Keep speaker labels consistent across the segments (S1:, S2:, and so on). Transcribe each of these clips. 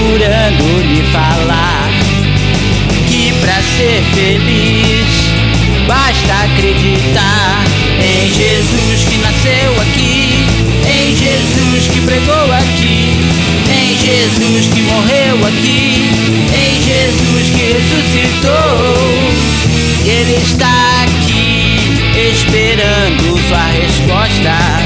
S1: procurando lhe falar que pra ser feliz basta acreditar em Jesus que nasceu aqui, em Jesus que pregou aqui, em Jesus que morreu aqui, em Jesus que ressuscitou. Ele está aqui esperando sua resposta.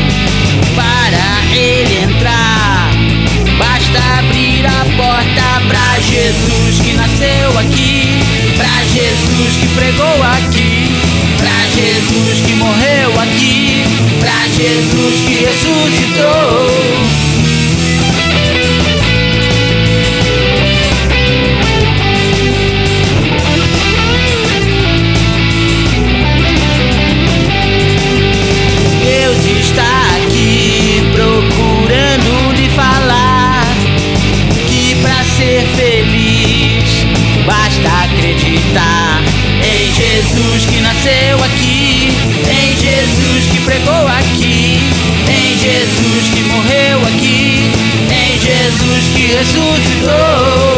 S1: Morreu aqui, pra Jesus que ressuscitou. Jesus que nasceu aqui, Jesus que morreu aqui,